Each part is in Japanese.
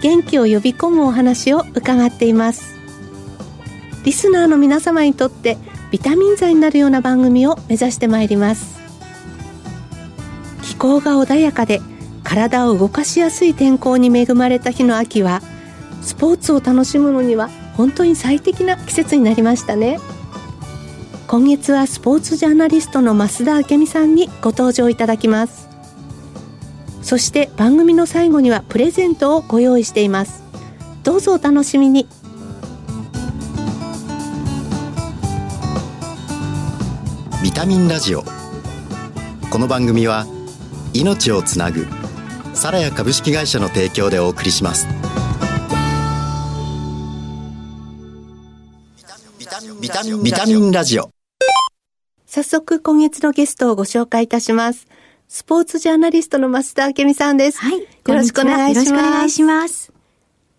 元気を呼び込むお話を伺っています。リスナーの皆様にとってビタミン剤になるような番組を目指してまいります。気候が穏やかで体を動かしやすい天候に恵まれた日の秋はスポーツを楽しむのには本当に最適な季節になりましたね。今月はスポーツジャーナリストの増田明美さんにご登場いただきます。そして番組の最後にはプレゼントをご用意しています。どうぞお楽しみに。ビタミンラジオ。この番組は命をつなぐサラヤ株式会社の提供でお送りします。ビタミンラジオ。早速今月のゲストをご紹介いたしますスポーツジャーナリストの増田明美さんです。はい。よろしくお願いします。よろしくお願いします。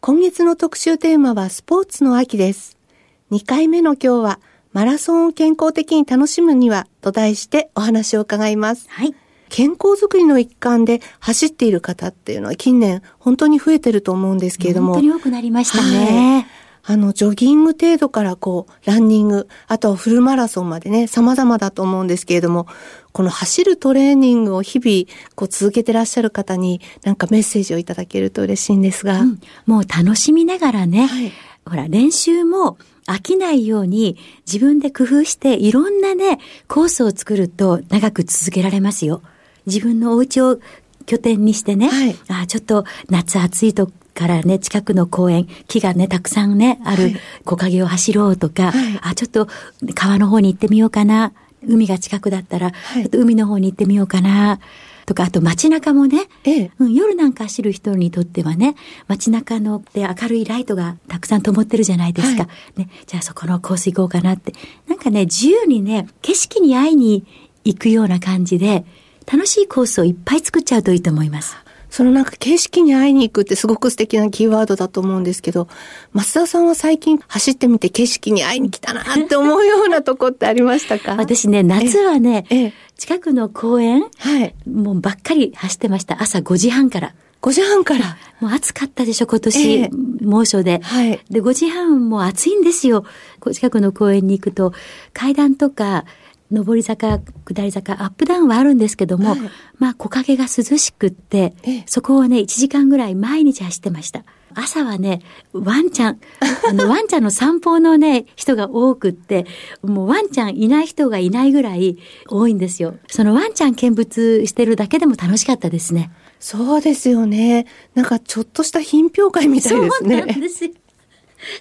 今月の特集テーマはスポーツの秋です。2回目の今日はマラソンを健康的に楽しむにはと題してお話を伺います。はい。健康づくりの一環で走っている方っていうのは近年本当に増えてると思うんですけれども。本当に多くなりましたね。はいあの、ジョギング程度からこう、ランニング、あとはフルマラソンまでね、様々だと思うんですけれども、この走るトレーニングを日々、こう続けてらっしゃる方に、なんかメッセージをいただけると嬉しいんですが。うん、もう楽しみながらね、はい、ほら、練習も飽きないように自分で工夫していろんなね、コースを作ると長く続けられますよ。自分のお家を拠点にしてね、はい、あちょっと夏暑いとからね、近くの公園、木がね、たくさんね、ある木陰を走ろうとか、はい、あ、ちょっと川の方に行ってみようかな。海が近くだったら、はい、ちょっと海の方に行ってみようかな。とか、あと街中もね、ええ、うん、夜なんか走る人にとってはね、街中ので明るいライトがたくさん灯ってるじゃないですか。はい、ね、じゃあそこのコース行こうかなって。なんかね、自由にね、景色に会いに行くような感じで、楽しいコースをいっぱい作っちゃうといいと思います。そのなんか景色に会いに行くってすごく素敵なキーワードだと思うんですけど、増田さんは最近走ってみて景色に会いに来たなって思うようなとこってありましたか？私ね、夏はね、近くの公園、はい、もうばっかり走ってました。朝5時半から。5時半から。もう暑かったでしょ、今年、え猛暑で。はい。で、5時半も暑いんですよ。近くの公園に行くと、階段とか、上り坂、下り坂、アップダウンはあるんですけども、はい、まあ木陰が涼しくって、そこをね、1時間ぐらい毎日走ってました。朝はね、ワンちゃん、あの、ワンちゃんの散歩のね、人が多くって、もうワンちゃんいない人がいないぐらい多いんですよ。そのワンちゃん見物してるだけでも楽しかったですね。そうですよね。なんかちょっとした品評会みたいですね。そうなんですよ。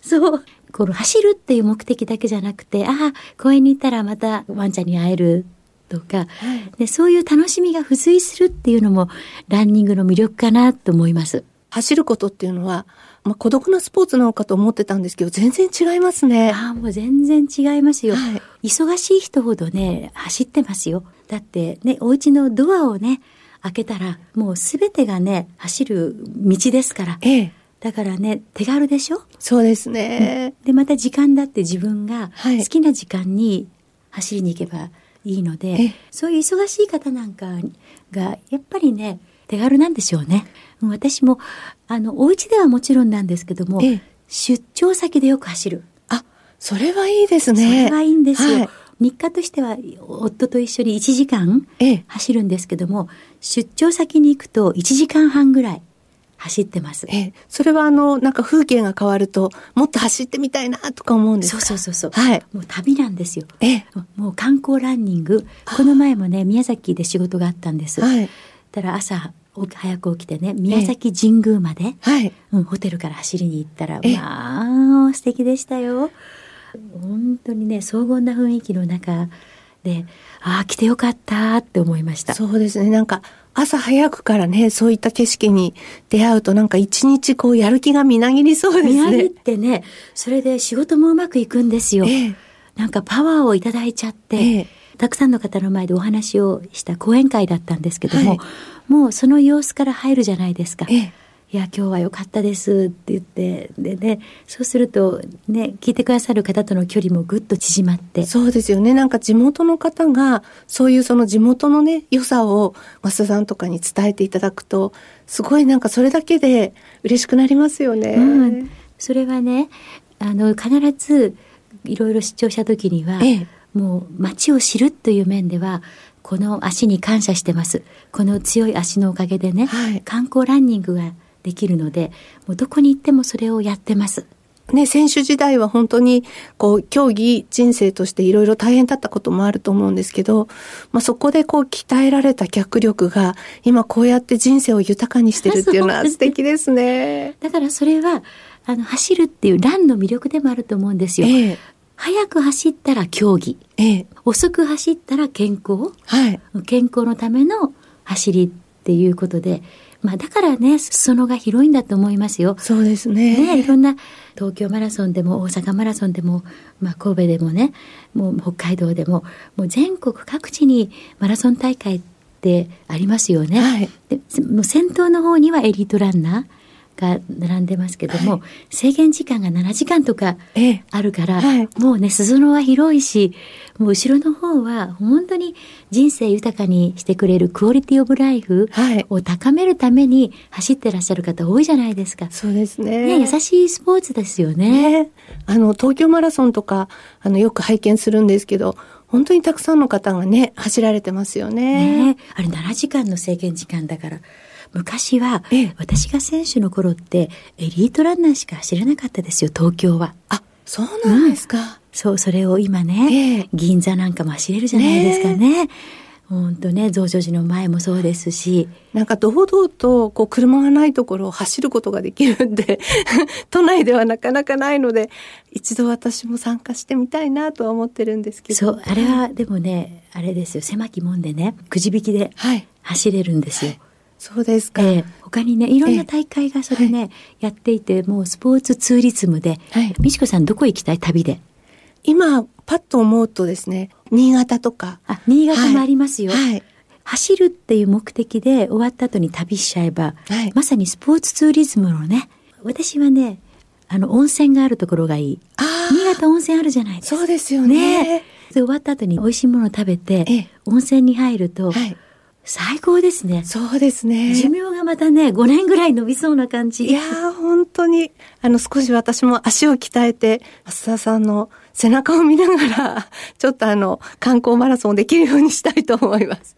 そう。この走るっていう目的だけじゃなくて、ああ、公園に行ったらまたワンちゃんに会えるとか、はい、でそういう楽しみが付随するっていうのもランニングの魅力かなと思います。走ることっていうのは、まあ、孤独なスポーツなのかと思ってたんですけど、全然違いますね。ああ、もう全然違いますよ、はい。忙しい人ほどね、走ってますよ。だってね、お家のドアをね、開けたら、もうすべてがね、走る道ですから。ええ。だからね、手軽でしょ？そうですね、で、また時間だって自分が好きな時間に走りに行けばいいので、はい、そういう忙しい方なんかが、やっぱりね、手軽なんでしょうね。私も、あの、お家ではもちろんなんですけども、出張先でよく走る。あ、それはいいですね。それはいいんですよ。はい。日課としては夫と一緒に1時間走るんですけども、出張先に行くと1時間半ぐらい走ってます。えそれはあの、なんか風景が変わると、もっと走ってみたいなとか思うんですか？そうそうそうはい。もう旅なんですよ。えもう観光ランニング。この前もね、宮崎で仕事があったんです。はい。たら朝、早く起きてね、宮崎神宮まで、はい。うん、ホテルから走りに行ったら、まあ、素敵でしたよ。本当にね、荘厳な雰囲気の中、で、ああ、来てよかったって思いました。そうですね。なんか、朝早くからね、そういった景色に出会うと、なんか一日こうやる気がみなぎりそうですね。みなぎってね、それで仕事もうまくいくんですよ。ええ、なんかパワーをいただいちゃって、ええ、たくさんの方の前でお話をした講演会だったんですけども、はい、もうその様子から入るじゃないですか。ええいや、今日は良かったですって言って、でね、そうすると、ね、聞いてくださる方との距離もぐっと縮まって。そうですよね。なんか地元の方が、そういうその地元のね、良さを、増田さんとかに伝えていただくと、すごいなんかそれだけで嬉しくなりますよね。うん。それはね、あの、必ず、いろいろ出張した時には、ええ、もう街を知るという面では、この足に感謝してます。この強い足のおかげでね、はい、観光ランニングができるので、もうどこに行ってもそれをやってます。ね、選手時代は本当に、こう、競技人生としていろいろ大変だったこともあると思うんですけど、まあ、そこでこう、鍛えられた脚力が、今こうやって人生を豊かにしてるっていうのは 素敵ですね。だからそれは、あの、走るっていうランの魅力でもあると思うんですよ。ええ、早く走ったら競技。ええ、遅く走ったら健康。はい。健康のための走りっていうことで、まあだからね、裾野が広いんだと思いますよ。そうですね。ね、いろんな東京マラソンでも大阪マラソンでも、まあ神戸でもね、もう北海道でも、もう全国各地にマラソン大会ってありますよね。はい、でもう先頭の方にはエリートランナー。が並んでますけども、はい、制限時間が7時間とかあるから、はい、もうね、裾野は広いし、もう後ろの方は本当に人生豊かにしてくれるクオリティオブライフを高めるために走ってらっしゃる方多いじゃないですか。そうですね。ね優しいスポーツですよね。ねあの、東京マラソンとか、あの、よく拝見するんですけど、本当にたくさんの方がね、走られてますよね。ねあれ7時間の制限時間だから。昔は、ええ、私が選手の頃ってエリートランナーしか走れなかったですよ、東京は。あ、そうなんですか。うん、そう、それを今ね、え、銀座なんかも走れるじゃないですかね。本当ね、増上寺の前もそうですし。なんか堂々と、こう、車がないところを走ることができるんで、都内ではなかなかないので、一度私も参加してみたいなとは思ってるんですけど。そう、あれは、でもね、あれですよ、狭き門でね、くじ引きで走れるんですよ。はいそうですか、えー、他にねいろんな大会がそれね、はい、やっていてもうスポーツツーリズムで、はい、美智子さんどこ行きたい旅で？今パッと思うとですね新潟とか。あ新潟もありますよ、はい、はい、走るっていう目的で終わった後に旅しちゃえば、はい、まさにスポーツツーリズムのね私はねあの温泉があるところがいい。新潟温泉あるじゃないですか。そうですよねねで終わった後に美味しいものを食べて、ええ、温泉に入ると、はい最高ですね。そうですね。寿命がまたね、5年ぐらい伸びそうな感じ。いやー、本当に、あの、少し私も足を鍛えて、増田さんの背中を見ながら、ちょっとあの、観光マラソンできるようにしたいと思います。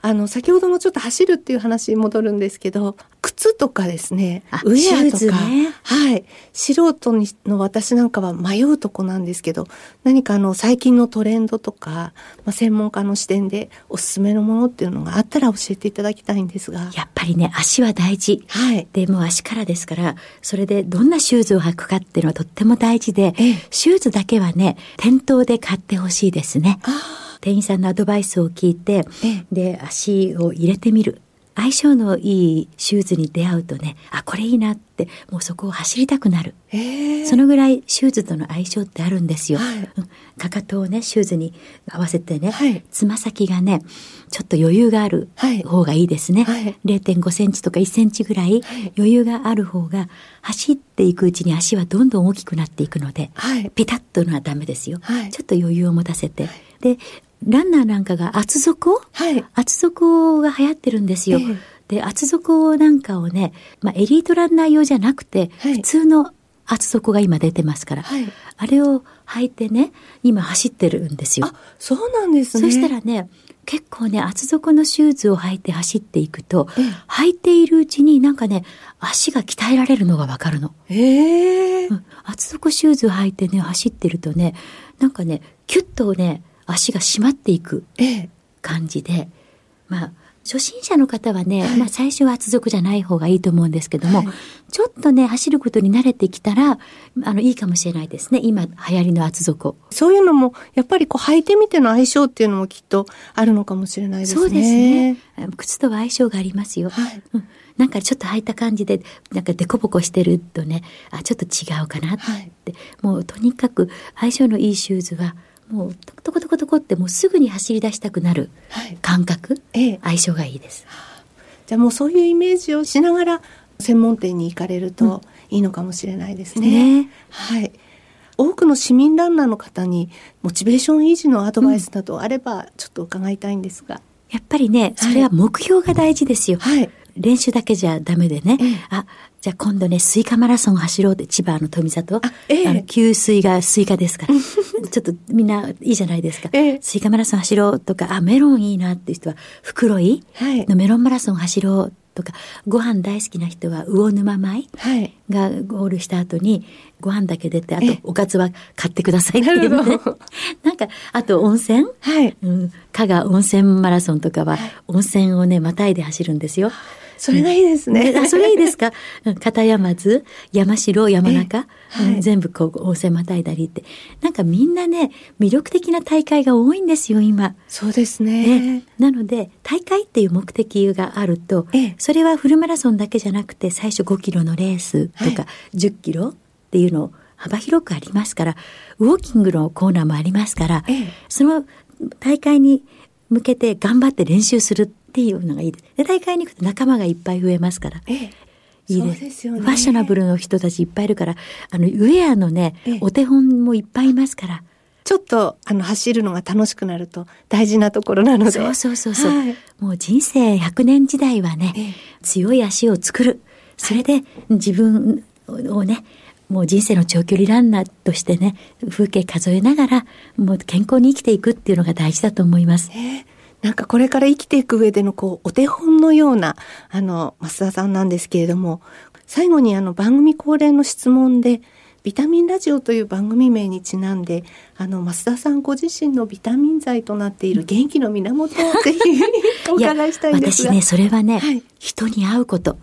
あの、先ほどのちょっと走るっていう話に戻るんですけど、靴とかですね、ウェアとか、ね、はい、素人の私なんかは迷うとこなんですけど、何かあの、最近のトレンドとか、まあ、専門家の視点でおすすめのものっていうのがあったら教えていただきたいんですが。やっぱりね、足は大事。はい。で、も足からですから、それでどんなシューズを履くかっていうのはとっても大事で、ええ、シューズだけはね、店頭で買ってほしいですね。ああ。店員さんのアドバイスを聞いて、で足を入れてみる。相性のいいシューズに出会うとねあこれいいなってもうそこを走りたくなる。そのぐらいシューズとの相性ってあるんですよ、はい、かかとをねシューズに合わせてね、はい、つま先がねちょっと余裕がある方がいいですね、はい、0.5センチとか1センチぐらい余裕がある方が走っていくうちに足はどんどん大きくなっていくので、ピタッとのはダメですよ、ちょっと余裕を持たせて。でランナーなんかが厚底、はい、厚底が流行ってるんですよ。えー、で、厚底なんかをね、まあ、エリートランナー用じゃなくて、はい、普通の厚底が今出てますから、はい、あれを履いてね、今走ってるんですよ。あ、そうなんですね。そしたらね、結構ね、厚底のシューズを履いて走っていくと、え履いているうちになんかね、足が鍛えられるのがわかるの。へえ、うん、厚底シューズを履いてね、走ってるとね、なんかね、キュッとね、足が締まっていく感じで、まあ、初心者の方はね、はい、まあ最初は厚底じゃない方がいいと思うんですけども、はい、ちょっとね、走ることに慣れてきたら、あの、いいかもしれないですね。今、流行りの厚底。そういうのも、やっぱりこう、履いてみての相性っていうのもきっとあるのかもしれないですね。そうですね。靴とは相性がありますよ。はい、うんなんかちょっと履いた感じで、なんかデコボコしてるとね、あ、ちょっと違うかなって、はい、もうとにかく相性のいいシューズは、もうトコトコトコトコってもうすぐに走り出したくなる感覚、はい、相性がいいです。じゃあもうそういうイメージをしながら専門店に行かれるといいのかもしれないですね。ねはい。多くの市民ランナーの方にモチベーション維持のアドバイスなどあればちょっと伺いたいんですが。うん、やっぱりね、それは目標が大事ですよ。はい。練習だけじゃダメでね、ええ、あ、じゃあ今度ね、スイカマラソン走ろうって、千葉の富里。あ、ええ、あの給水がスイカですから。ちょっとみんないいじゃないですか。ええ、スイカマラソン走ろうとか、あ、メロンいいなっていう人は、袋井のメロンマラソン走ろうとか、ご飯大好きな人は魚沼米がゴールした後に、ご飯だけ出て、あとおかずは買ってくださいっていうね。なんか、あと温泉、はい、うん、加賀温泉マラソンとかは、温泉をね、またいで走るんですよ。それがいいですね。あ、それいいですか？片山津、山城、山中、はい、全部こう、温泉またいだりって。なんかみんなね、魅力的な大会が多いんですよ、今。そうですね。ねなので、大会っていう目的があると、それはフルマラソンだけじゃなくて、最初5キロのレースとか、10キロっていうのを幅広くありますから、ウォーキングのコーナーもありますから、その大会に向けて頑張って練習するっていうのがいいで大会に行くと仲間がいっぱい増えますから。ええいいです。ですよね。ファッショナブルの人たちいっぱいいるから、あの、ウェアのね、お手本もいっぱいいますから。ちょっと、あの、走るのが楽しくなると大事なところなので。そうそうそうそう、はい、もう人生100年時代はね、強い足を作る。それで自分をね、もう人生の長距離ランナーとしてね、風景数えながら、もう健康に生きていくっていうのが大事だと思います。えーなんかこれから生きていく上でのこう、お手本のような、あの、増田さんなんですけれども、最後にあの番組恒例の質問で、ビタミンラジオという番組名にちなんで、あの、増田さんご自身のビタミン剤となっている元気の源をぜひ お伺いしたいんですが。私ね、それはね、はい、人に会うこと。うん、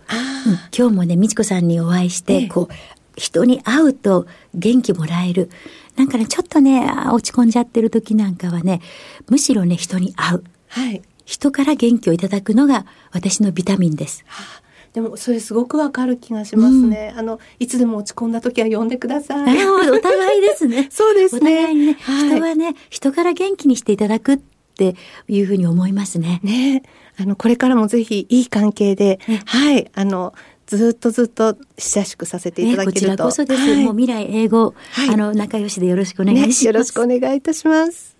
今日もね、美智子さんにお会いして、ええ、こう、人に会うと元気もらえる。なんかね、ちょっとね、落ち込んじゃってる時なんかはね、むしろね、人に会う。はい。人から元気をいただくのが私のビタミンです。はあでもそれすごくわかる気がしますね、うん、あのいつでも落ち込んだ時は呼んでください。お互いですね。そうですね。お互いにね、はい、人はね人から元気にしていただくっていうふうに思いますね。ね、あのこれからもぜひいい関係で、ね、はいあのずっとずっと親しくさせていただけると、こちらこそです。はい、もう未来英語、はい、あの仲良しでよろしくお願いします、ね、よろしくお願いいたします。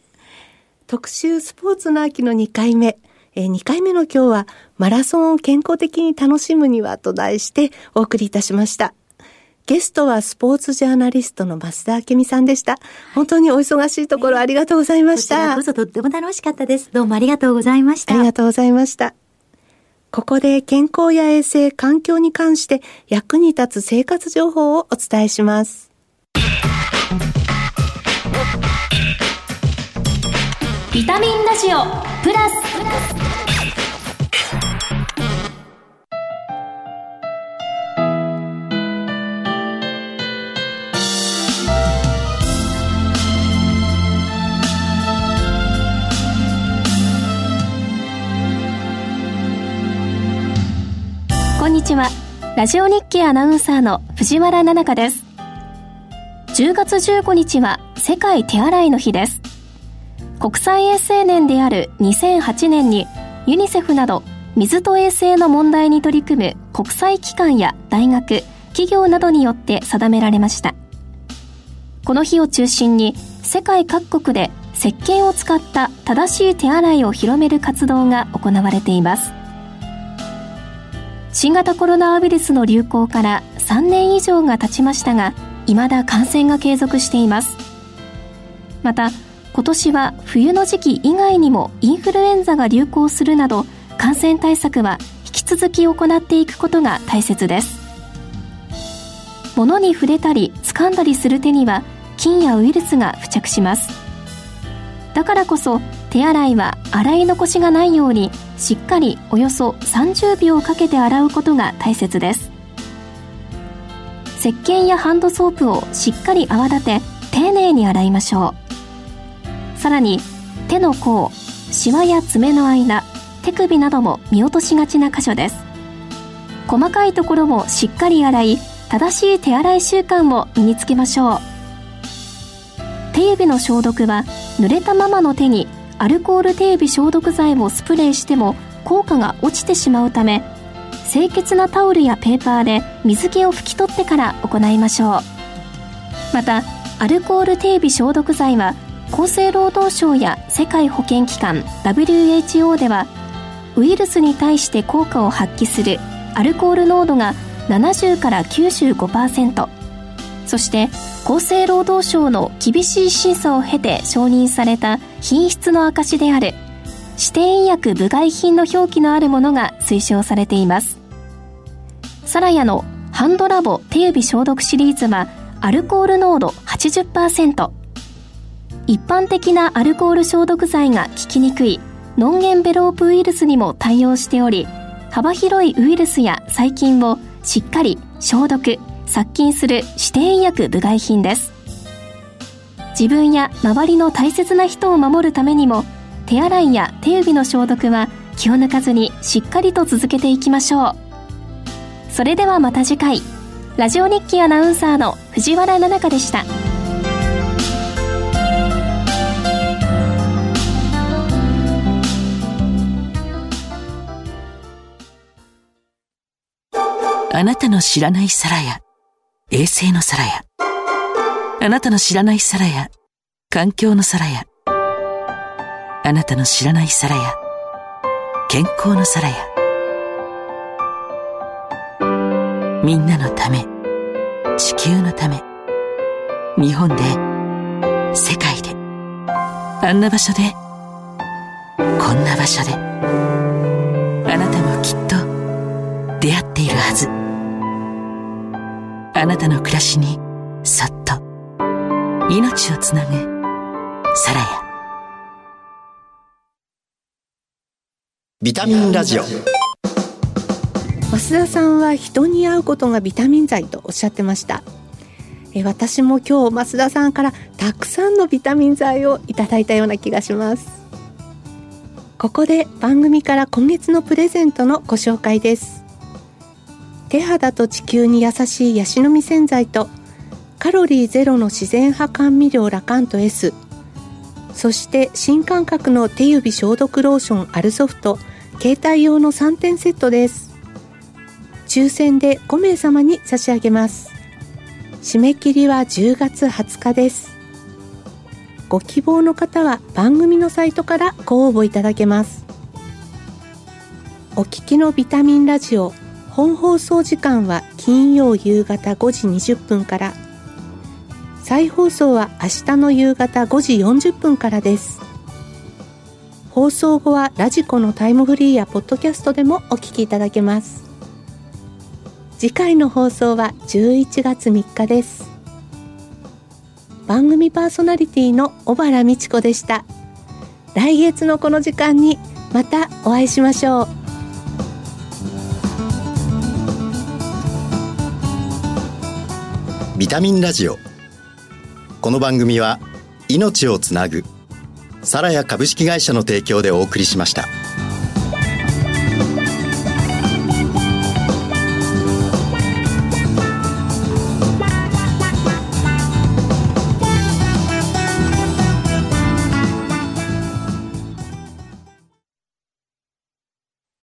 特集スポーツの秋の2回目。えー、2回目の今日はマラソンを健康的に楽しむにはと題してお送りいたしました。ゲストはスポーツジャーナリストの増田明美さんでした。本当にお忙しいところありがとうございました。こちらこそとっても楽しかったです。どうもありがとうございました。ありがとうございました。ここで健康や衛生、環境に関して役に立つ生活情報をお伝えします。ビタミンラジオプラス。こんにちは。ラジオ日経アナウンサーの藤原奈々香です。10月15日は世界手洗いの日です。国際衛生年である2008年にユニセフなど水と衛生の問題に取り組む国際機関や大学、企業などによって定められました。この日を中心に世界各国で石鹸を使った正しい手洗いを広める活動が行われています。新型コロナウイルスの流行から3年以上が経ちましたが、未だ感染が継続しています。また、今年は冬の時期以外にもインフルエンザが流行するなど感染対策は引き続き行っていくことが大切です。物に触れたり掴んだりする手には菌やウイルスが付着します。だからこそ手洗いは洗い残しがないようにしっかりおよそ30秒かけて洗うことが大切です。石鹸やハンドソープをしっかり泡立て丁寧に洗いましょう。さらに手の甲シワや爪の間手首なども見落としがちな箇所です。細かいところもしっかり洗い正しい手洗い習慣を身につけましょう。手指の消毒は濡れたままの手にアルコール手指消毒剤をスプレーしても効果が落ちてしまうため清潔なタオルやペーパーで水気を拭き取ってから行いましょう。またアルコール手指消毒剤は厚生労働省や世界保健機関 WHO ではウイルスに対して効果を発揮するアルコール濃度が70から95%そして厚生労働省の厳しい審査を経て承認された品質の証である指定医薬部外品の表記のあるものが推奨されています。サラヤのハンドラボ手指消毒シリーズはアルコール濃度80%一般的なアルコール消毒剤が効きにくいノンゲンベロープウイルスにも対応しており幅広いウイルスや細菌をしっかり消毒殺菌する指定医薬部外品です。自分や周りの大切な人を守るためにも手洗いや手指の消毒は気を抜かずにしっかりと続けていきましょう。それではまた次回。ラジオ日記アナウンサーの藤原奈々香でした。あなたの知らない皿や、衛星の皿や、あなたの知らない皿や、環境の皿や、あなたの知らない皿や、健康の皿や、みんなのため、地球のため、日本で、世界で、あんな場所で、こんな場所で、あなたもきっと出会っているはず。あなたの暮らしにそっと命をつなぐサラヤビタミンラジオ。増田さんは人に会うことがビタミン剤とおっしゃってました。え私も今日増田さんからたくさんのビタミン剤をいただいたような気がします。ここで番組から今月のプレゼントのご紹介です手肌と地球に優しいヤシの実洗剤とカロリーゼロの自然派甘味料ラカント S そして新感覚の手指消毒ローションアルソフト携帯用の3点セットです。抽選で5名様に差し上げます。締め切りは10月20日です。ご希望の方は番組のサイトからご応募いただけます。お聞きのビタミンラジオ本放送時間は金曜夕方5時20分から。再放送は明日の夕方5時40分からです。放送後はラジコのタイムフリーやポッドキャストでもお聞きいただけます。次回の放送は11月3日です。番組パーソナリティの小原美智子でした。来月のこの時間にまたお会いしましょう。ビタミンラジオこの番組は命をつなぐサラヤ株式会社の提供でお送りしました。